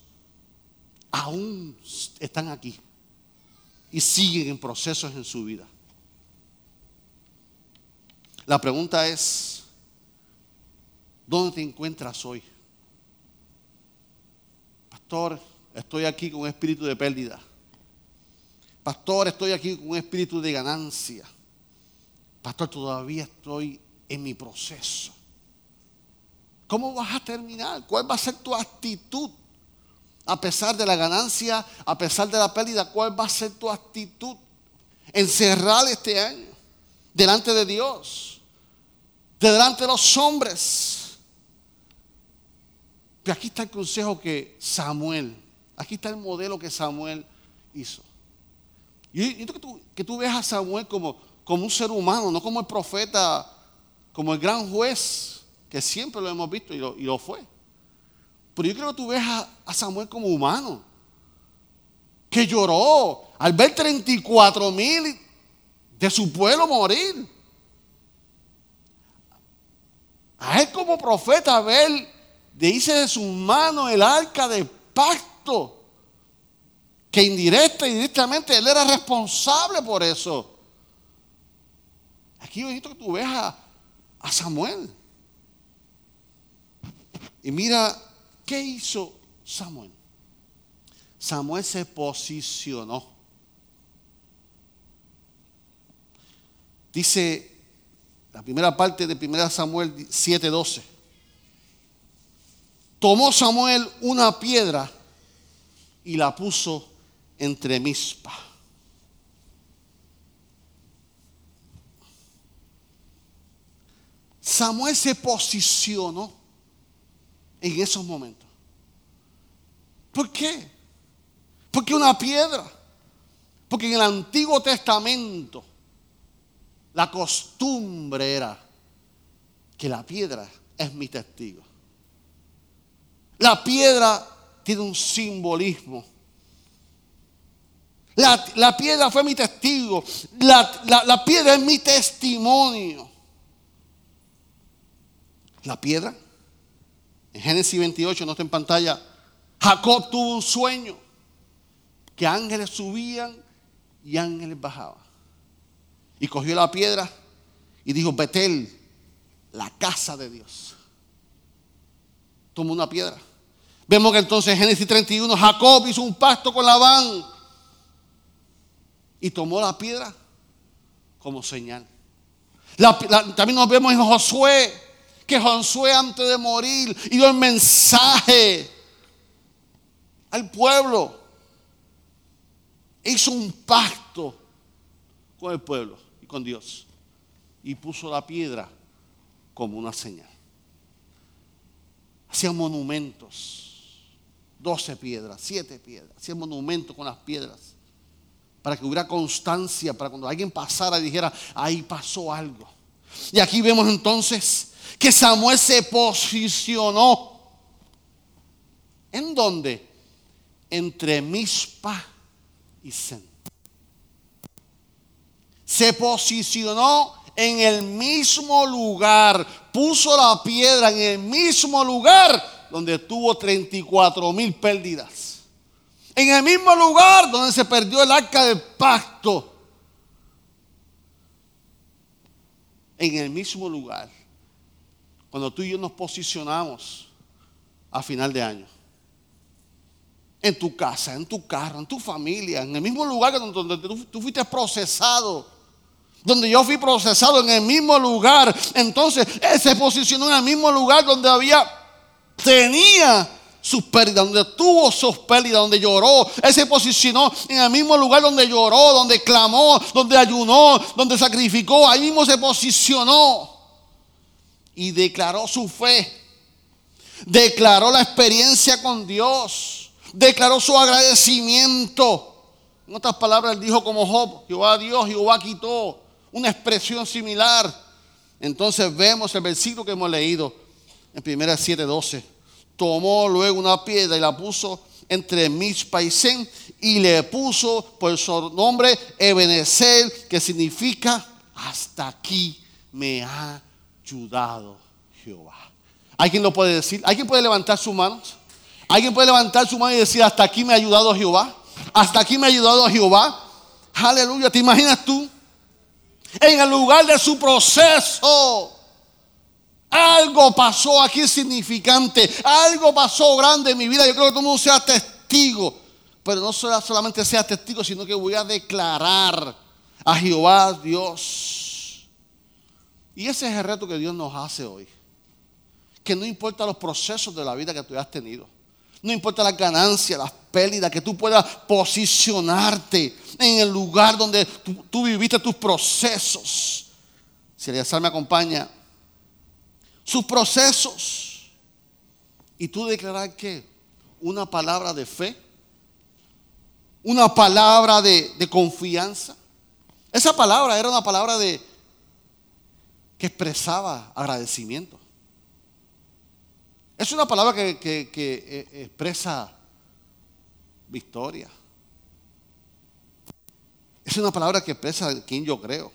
aún están aquí y siguen en procesos en su vida. La pregunta es, ¿dónde te encuentras hoy? Pastor, estoy aquí con un espíritu de pérdida. Pastor, estoy aquí con un espíritu de ganancia. Pastor, todavía estoy en mi proceso. ¿Cómo vas a terminar? ¿Cuál va a ser tu actitud? A pesar de la ganancia, a pesar de la pérdida, ¿cuál va a ser tu actitud? Encerrar este año delante de Dios, delante de los hombres. Pero aquí está el consejo que Samuel, aquí está el modelo que Samuel hizo. Y yo que que tú veas a Samuel como, como un ser humano, no como el profeta, como el gran juez, que siempre lo hemos visto y lo, fue. Pero yo creo que tú ves a, Samuel como humano, que lloró al ver 34 mil de su pueblo morir. A él como profeta ver, dice de sus manos el arca de pacto, que indirecta y directamente él era responsable por eso. Aquí necesito que tú veas a, Samuel. Y mira, ¿qué hizo Samuel? Samuel se posicionó. Dice la primera parte de 1 Samuel 7:12. Tomó Samuel una piedra y la puso entre mispa Samuel se posicionó en esos momentos. ¿Por qué? Porque una piedra. Porque en el Antiguo Testamento la costumbre era que la piedra es mi testigo. La piedra tiene un simbolismo. La, piedra fue mi testigo. la piedra es mi testimonio la piedra. En Génesis 28, no está en pantalla, Jacob tuvo un sueño que ángeles subían y ángeles bajaban. Y cogió la piedra y dijo, Betel, la casa de Dios. Tomó una piedra. Vemos que entonces en Génesis 31 Jacob hizo un pacto con Labán. y tomó la piedra como señal. también nos vemos en Josué, que Josué antes de morir dio el mensaje al pueblo. Hizo un pacto con el pueblo y con Dios. Y puso la piedra como una señal. Hacían monumentos. Doce piedras, siete piedras. Hacían monumentos con las piedras para que hubiera constancia, para cuando alguien pasara y dijera, ahí pasó algo. Y aquí vemos entonces que Samuel se posicionó. ¿En dónde? Entre Mispa y Sen. Se posicionó en el mismo lugar, puso la piedra en el mismo lugar donde tuvo 34 mil pérdidas. En el mismo lugar donde se perdió el arca del pacto. En el mismo lugar. Cuando tú y yo nos posicionamos a final de año. En tu casa, en tu carro, en tu familia, en el mismo lugar donde, tú, fuiste procesado donde yo fui procesado en el mismo lugar. Entonces, él se posicionó en el mismo lugar donde había, tenía sus pérdidas, donde tuvo sus pérdidas, donde lloró. Él se posicionó en el mismo lugar donde lloró, donde clamó, donde ayunó, donde sacrificó. Ahí mismo se posicionó y declaró su fe. Declaró la experiencia con Dios. Declaró su agradecimiento. En otras palabras, él dijo como Job, Jehová Dios, Jehová quitó. Una expresión similar. Entonces vemos el versículo que hemos leído en 1 7:12 tomó luego una piedra y la puso entre mis paisén y le puso por su nombre Ebenezer, que significa hasta aquí me ha ayudado Jehová. ¿Alguien lo puede decir? ¿Alguien puede levantar sus manos? ¿Alguien puede levantar su mano y decir hasta aquí me ha ayudado Jehová? Hasta aquí me ha ayudado Jehová. Aleluya, ¿te imaginas tú? En el lugar de su proceso algo pasó aquí significante. Algo pasó grande en mi vida. Yo creo que todo el mundo sea testigo. Pero no solamente sea testigo, sino que voy a declarar a Jehová Dios. Y ese es el reto que Dios nos hace hoy. Que no importa los procesos de la vida que tú hayas tenido. No importa las ganancias, las pérdidas, que tú puedas posicionarte en el lugar donde tú, viviste tus procesos. Si el me acompaña, sus procesos. Y tú declarar que una palabra de fe, una palabra de, confianza. Esa palabra era una palabra de que expresaba agradecimiento. Es una palabra que, que eh, expresa victoria. Es una palabra que expresa quien yo creo.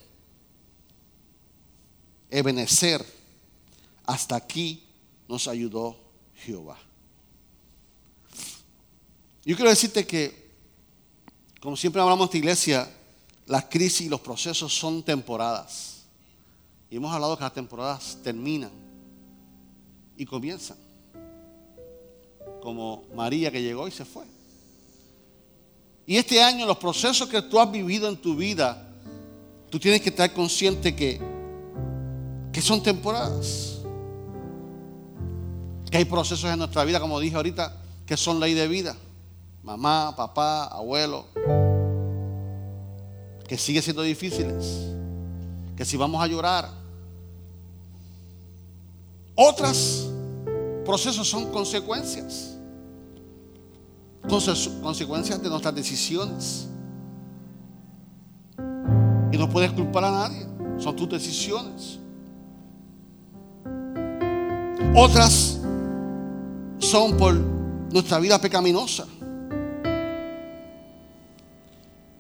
Ebenecer hasta aquí nos ayudó Jehová. Yo quiero decirte que, como siempre hablamos esta iglesia, las crisis y los procesos son temporadas. Y hemos hablado que las temporadas terminan y comienzan. Como María que llegó y se fue. Y este año, los procesos que tú has vivido en tu vida, tú tienes que estar consciente que, que son temporadas. Que hay procesos en nuestra vida, como dije ahorita, que son ley de vida. Mamá, papá, abuelo. Que sigue siendo difíciles. Que si vamos a llorar. Otros procesos son consecuencias. Consecuencias de nuestras decisiones. Y no puedes culpar a nadie. Son tus decisiones. Otras son por nuestra vida pecaminosa.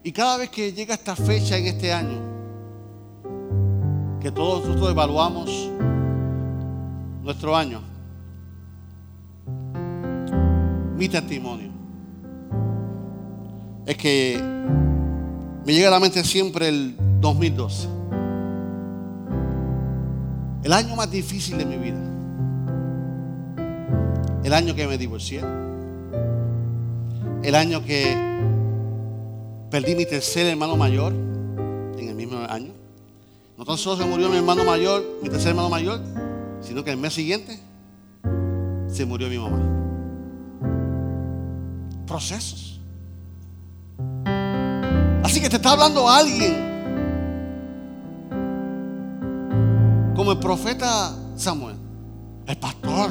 Y cada vez que llega esta fecha en este año, que todos nosotros evaluamos nuestro año, mi testimonio. Es que me llega a la mente siempre el 2012, el año más difícil de mi vida. El año que me divorcié, el año que Perdí mi tercer hermano mayor en el mismo año. No tan solo se murió mi hermano mayor, mi tercer hermano mayor, sino que el mes siguiente se murió mi mamá. Procesos. Así que te está hablando alguien como el profeta Samuel, el pastor.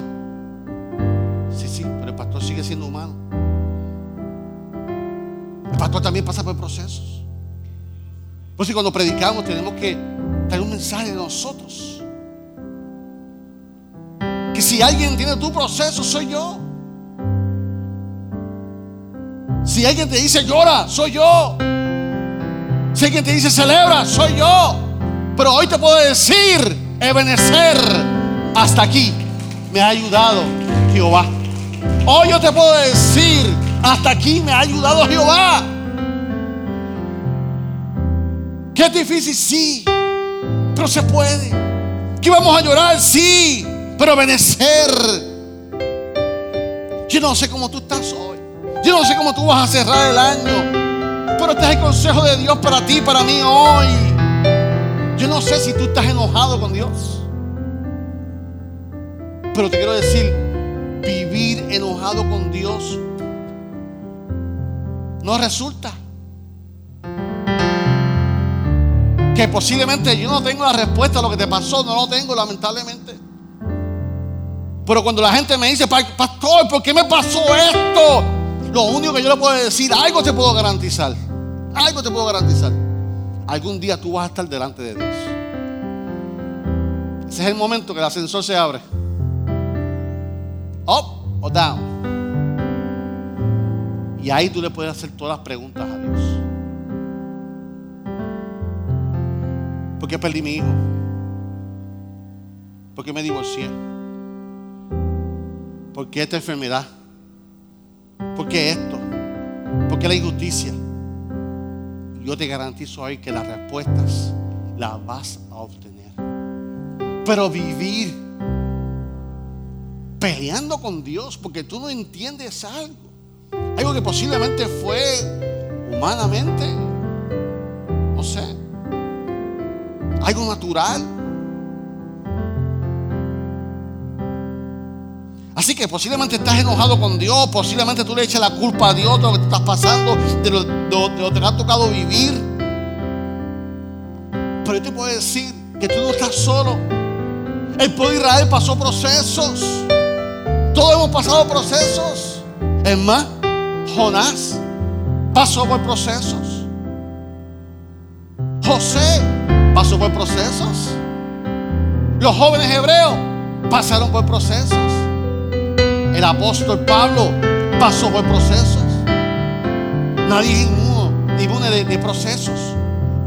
Sí, sí, pero el pastor sigue siendo humano. El pastor también pasa por procesos. Por eso cuando predicamos tenemos que traer un mensaje de nosotros. Que si alguien tiene tu proceso, soy yo. Si alguien te dice llora, soy yo. Si alguien te dice celebra, soy yo. Pero hoy te puedo decir, Ebenecer, hasta aquí me ha ayudado Jehová. Hoy yo te puedo decir, hasta aquí me ha ayudado Jehová. Que es difícil, sí, pero se puede. Que vamos a llorar, sí, pero Ebenecer. Yo no sé cómo tú estás hoy. Yo no sé cómo tú vas a cerrar el año. Pero este es el consejo de Dios para ti, para mí hoy. Yo no sé si tú estás enojado con Dios. Pero te quiero decir, vivir enojado con Dios no resulta. Que posiblemente yo no tengo la respuesta a lo que te pasó, no lo tengo lamentablemente. Pero cuando la gente me dice, pastor, ¿por qué me pasó esto? Lo único que yo le puedo decir, algo te puedo garantizar. Algo te puedo garantizar. Algún día tú vas a estar delante de Dios. Ese es el momento que el ascensor se abre. Up o down. Y ahí tú le puedes hacer todas las preguntas a Dios. ¿Por qué perdí mi hijo? ¿Por qué me divorcié? ¿Por qué esta enfermedad? ¿Por qué esto? ¿Por qué la injusticia? Yo te garantizo ahí que las respuestas las vas a obtener. Pero vivir peleando con Dios porque tú no entiendes algo. Algo que posiblemente fue humanamente, no sé, algo natural. Así que posiblemente estás enojado con Dios, posiblemente tú le eches la culpa a Dios de lo que te estás pasando, de lo, que te ha tocado vivir. Pero yo te puedo decir que tú no estás solo. El pueblo de Israel pasó procesos. Todos hemos pasado procesos. Es más, Jonás pasó por procesos. José pasó por procesos. Los jóvenes hebreos pasaron por procesos. El apóstol Pablo pasó por procesos. Nadie es inmune, de, de procesos.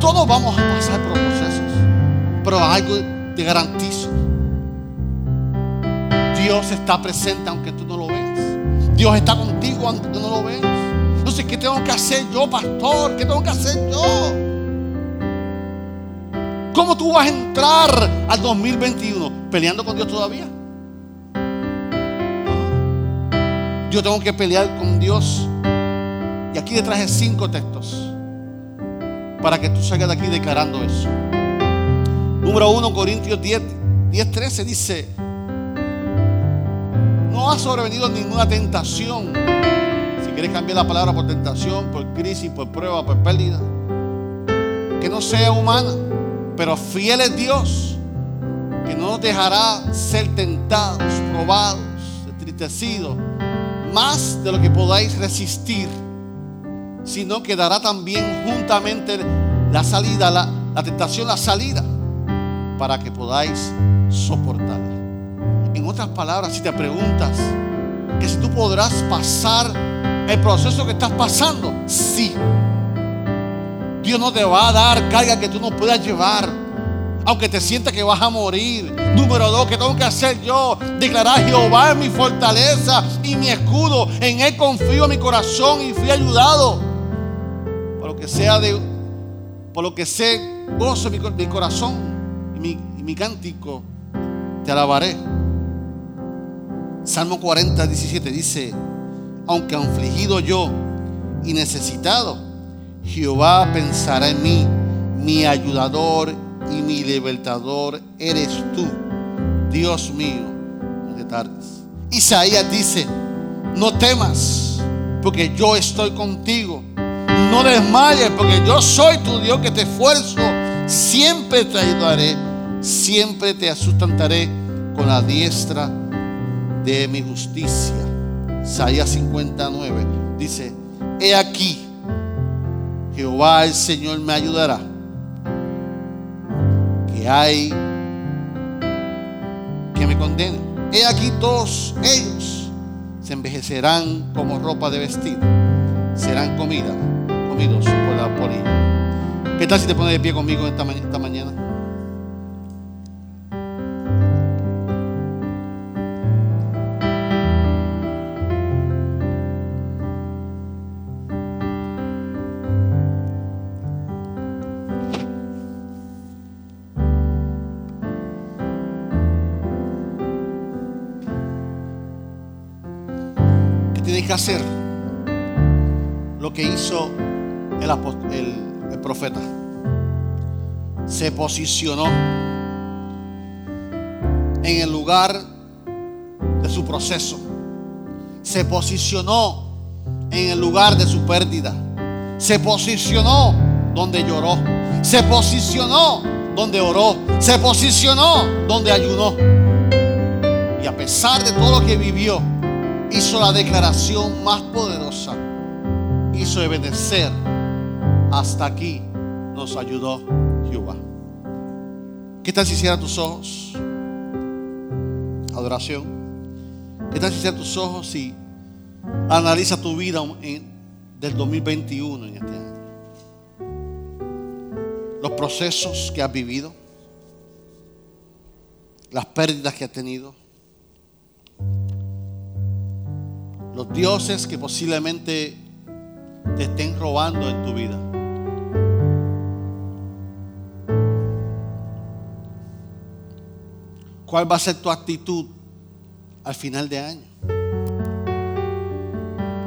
Todos vamos a pasar por procesos. Pero algo te garantizo. Dios está presente aunque tú no lo veas. Dios está contigo aunque tú no lo veas. Entonces, ¿qué tengo que hacer yo, pastor? ¿Qué tengo que hacer yo? ¿Cómo tú vas a entrar al 2021? ¿Peleando con Dios todavía? Yo tengo que pelear con Dios. Y aquí le traje cinco textos para que tú salgas de aquí declarando eso. Número uno, Corintios 10, 10 13 dice, no ha sobrevenido ninguna tentación. Si quieres cambiar la palabra por tentación, por crisis, por prueba, por pérdida, que no sea humana, pero fiel es Dios, que no nos dejará ser tentados, probados, entristecidos más de lo que podáis resistir, sino que dará también juntamente la salida, la, tentación, la salida, para que podáis soportarla. En otras palabras, si te preguntas que si tú podrás pasar el proceso que estás pasando, sí. Dios no te va a dar carga que tú no puedas llevar aunque te sientas que vas a morir. Número dos, que tengo que hacer yo? Declarar Jehová es mi fortaleza y mi escudo. En Él confío mi corazón y fui ayudado. Por lo que sea por lo que sé, gozo mi, mi corazón y mi, y mi cántico, te alabaré. Salmo 40, 17 dice, aunque afligido yo y necesitado, Jehová pensará en mí, mi ayudador y mi libertador eres tú, Dios mío, de tardes. Isaías dice, no temas, porque yo estoy contigo. No desmayes, porque yo soy tu Dios que te esfuerzo. Siempre te ayudaré, siempre te sustentaré con la diestra de mi justicia. Isaías 59 dice, he aquí, Jehová el Señor me ayudará. Que hay que me condenen. He aquí todos ellos se envejecerán como ropa de vestir. Serán comida, comidos por la polilla. ¿Qué tal si te pones de pie conmigo esta, esta mañana? Posicionó en el lugar de su proceso. Se posicionó en el lugar de su pérdida. Se posicionó donde lloró. Se posicionó donde oró. Se posicionó donde ayunó. Y a pesar de todo lo que vivió, hizo la declaración más poderosa. Hizo obedecer. Hasta aquí nos ayudó Jehová. ¿Qué tal si cierras tus ojos? Adoración. ¿Qué tal si cierras tus ojos y analiza tu vida del 2021 en este año? Los procesos que has vivido, las pérdidas que has tenido, los dioses que posiblemente te estén robando en tu vida. ¿Cuál va a ser tu actitud al final de año?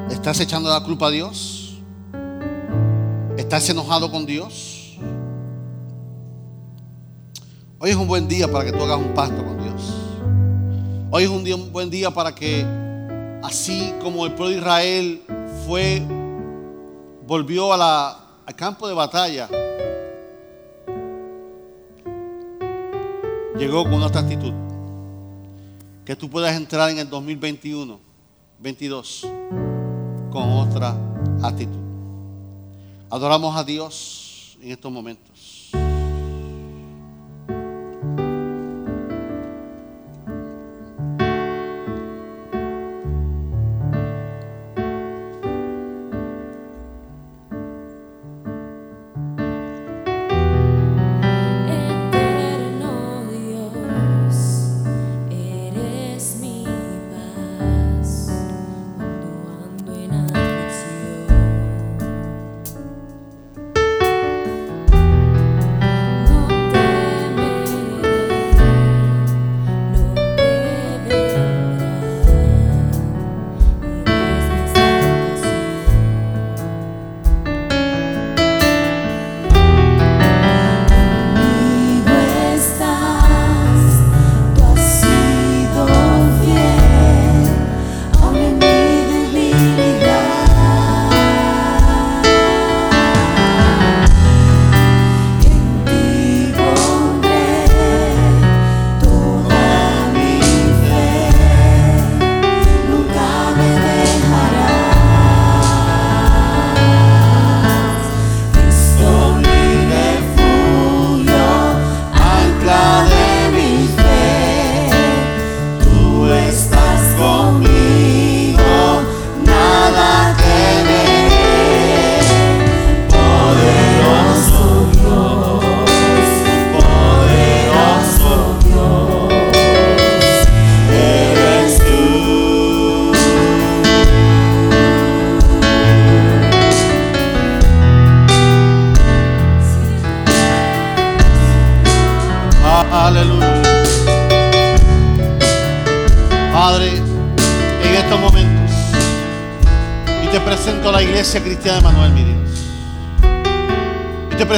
¿Estás echando la culpa a Dios? ¿Estás enojado con Dios? Hoy es un buen día para que tú hagas un pacto con Dios. Hoy es un, buen día para que Así como el pueblo de Israel fue, volvió al campo de batalla, llegó con otra actitud. Que tú puedas entrar en el 2021, 22, con otra actitud. Adoramos a Dios en estos momentos.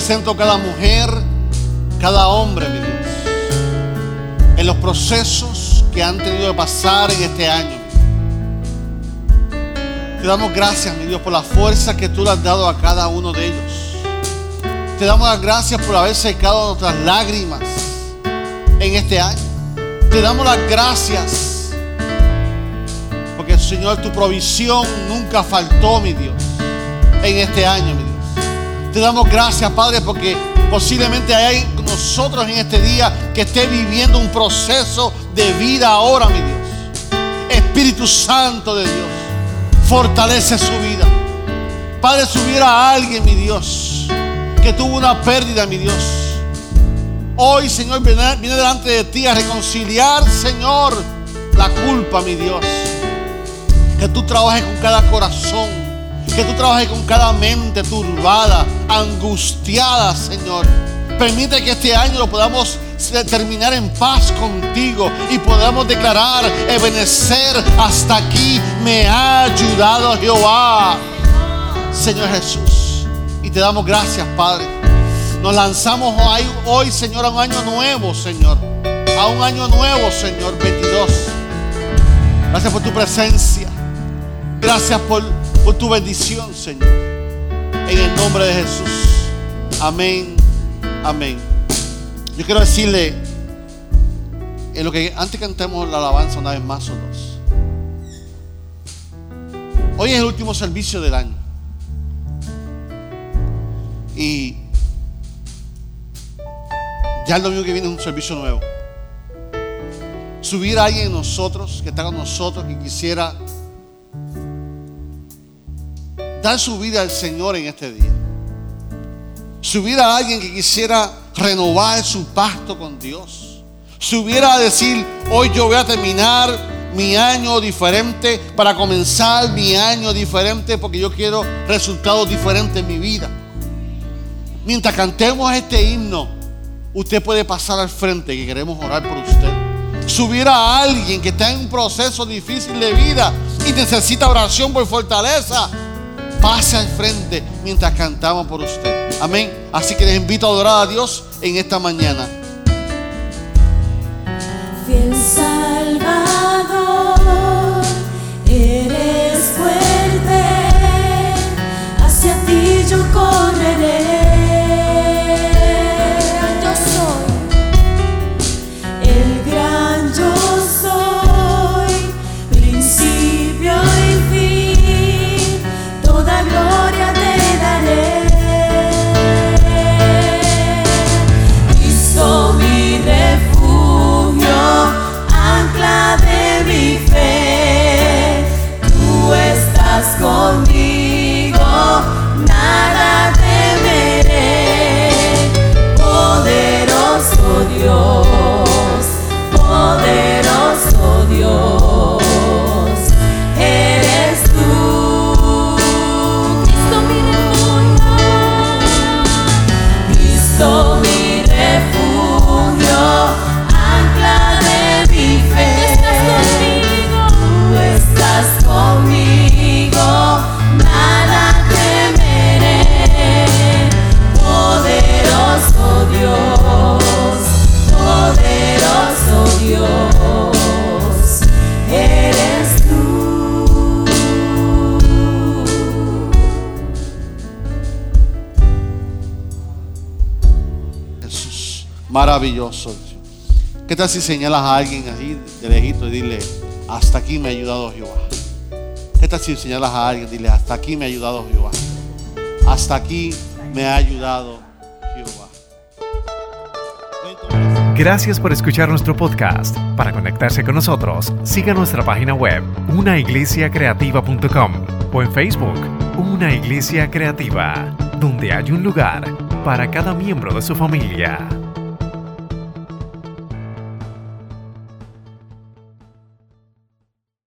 Presento cada mujer, cada hombre, mi Dios, en los procesos que han tenido que pasar en este año. Te damos gracias, mi Dios, por la fuerza que tú le has dado a cada uno de ellos. Te damos las gracias por haber secado nuestras lágrimas en este año. Te damos las gracias porque, Señor, tu provisión nunca faltó, mi Dios, en este año, mi. Te damos gracias, Padre, porque posiblemente hay nosotros en este día que esté viviendo un proceso de vida ahora, mi Dios. Espíritu Santo de Dios, fortalece su vida. Padre, si hubiera alguien, mi Dios, que tuvo una pérdida, mi Dios. Hoy, Señor, viene, viene delante de ti a reconciliar, Señor, la culpa, mi Dios. Que tú trabajes con cada corazón que tú trabajes con cada mente turbada, angustiada, Señor. Permite que este año lo podamos terminar en paz contigo y podamos declarar, Ebenecer, hasta aquí me ha ayudado Jehová. Señor Jesús. Y te damos gracias, Padre. Nos lanzamos hoy, hoy, Señor, a un año nuevo, Señor. A un año nuevo, Señor, 22. Gracias por tu presencia. Gracias por por tu bendición, Señor. En el nombre de Jesús. Amén. Amén. Yo quiero decirle, en lo que antes cantemos la alabanza una vez más o dos. Hoy es el último servicio del año. Y ya el domingo que viene es un servicio nuevo. Subir a alguien de nosotros, que está con nosotros, que quisiera dar su vida al Señor en este día. Si hubiera alguien que quisiera renovar su pacto con Dios. Si hubiera a decir, hoy yo voy a terminar mi año diferente para comenzar mi año diferente porque yo quiero resultados diferentes en mi vida. Mientras cantemos este himno, usted puede pasar al frente que queremos orar por usted. Si hubiera alguien que está en un proceso difícil de vida y necesita oración por fortaleza, pase al frente mientras cantamos por usted. Amén. Así que les invito a adorar a Dios en esta mañana. ¿Qué tal si señalas a alguien así de lejito y dile, hasta aquí me ha ayudado Jehová? ¿Qué tal si señalas a alguien y dile, hasta aquí me ha ayudado Jehová? Hasta aquí me ha ayudado Jehová. Gracias por escuchar nuestro podcast. Para conectarse con nosotros, siga nuestra página web, unaiglesiacreativa.com o en Facebook, Una Iglesia Creativa, donde hay un lugar para cada miembro de su familia.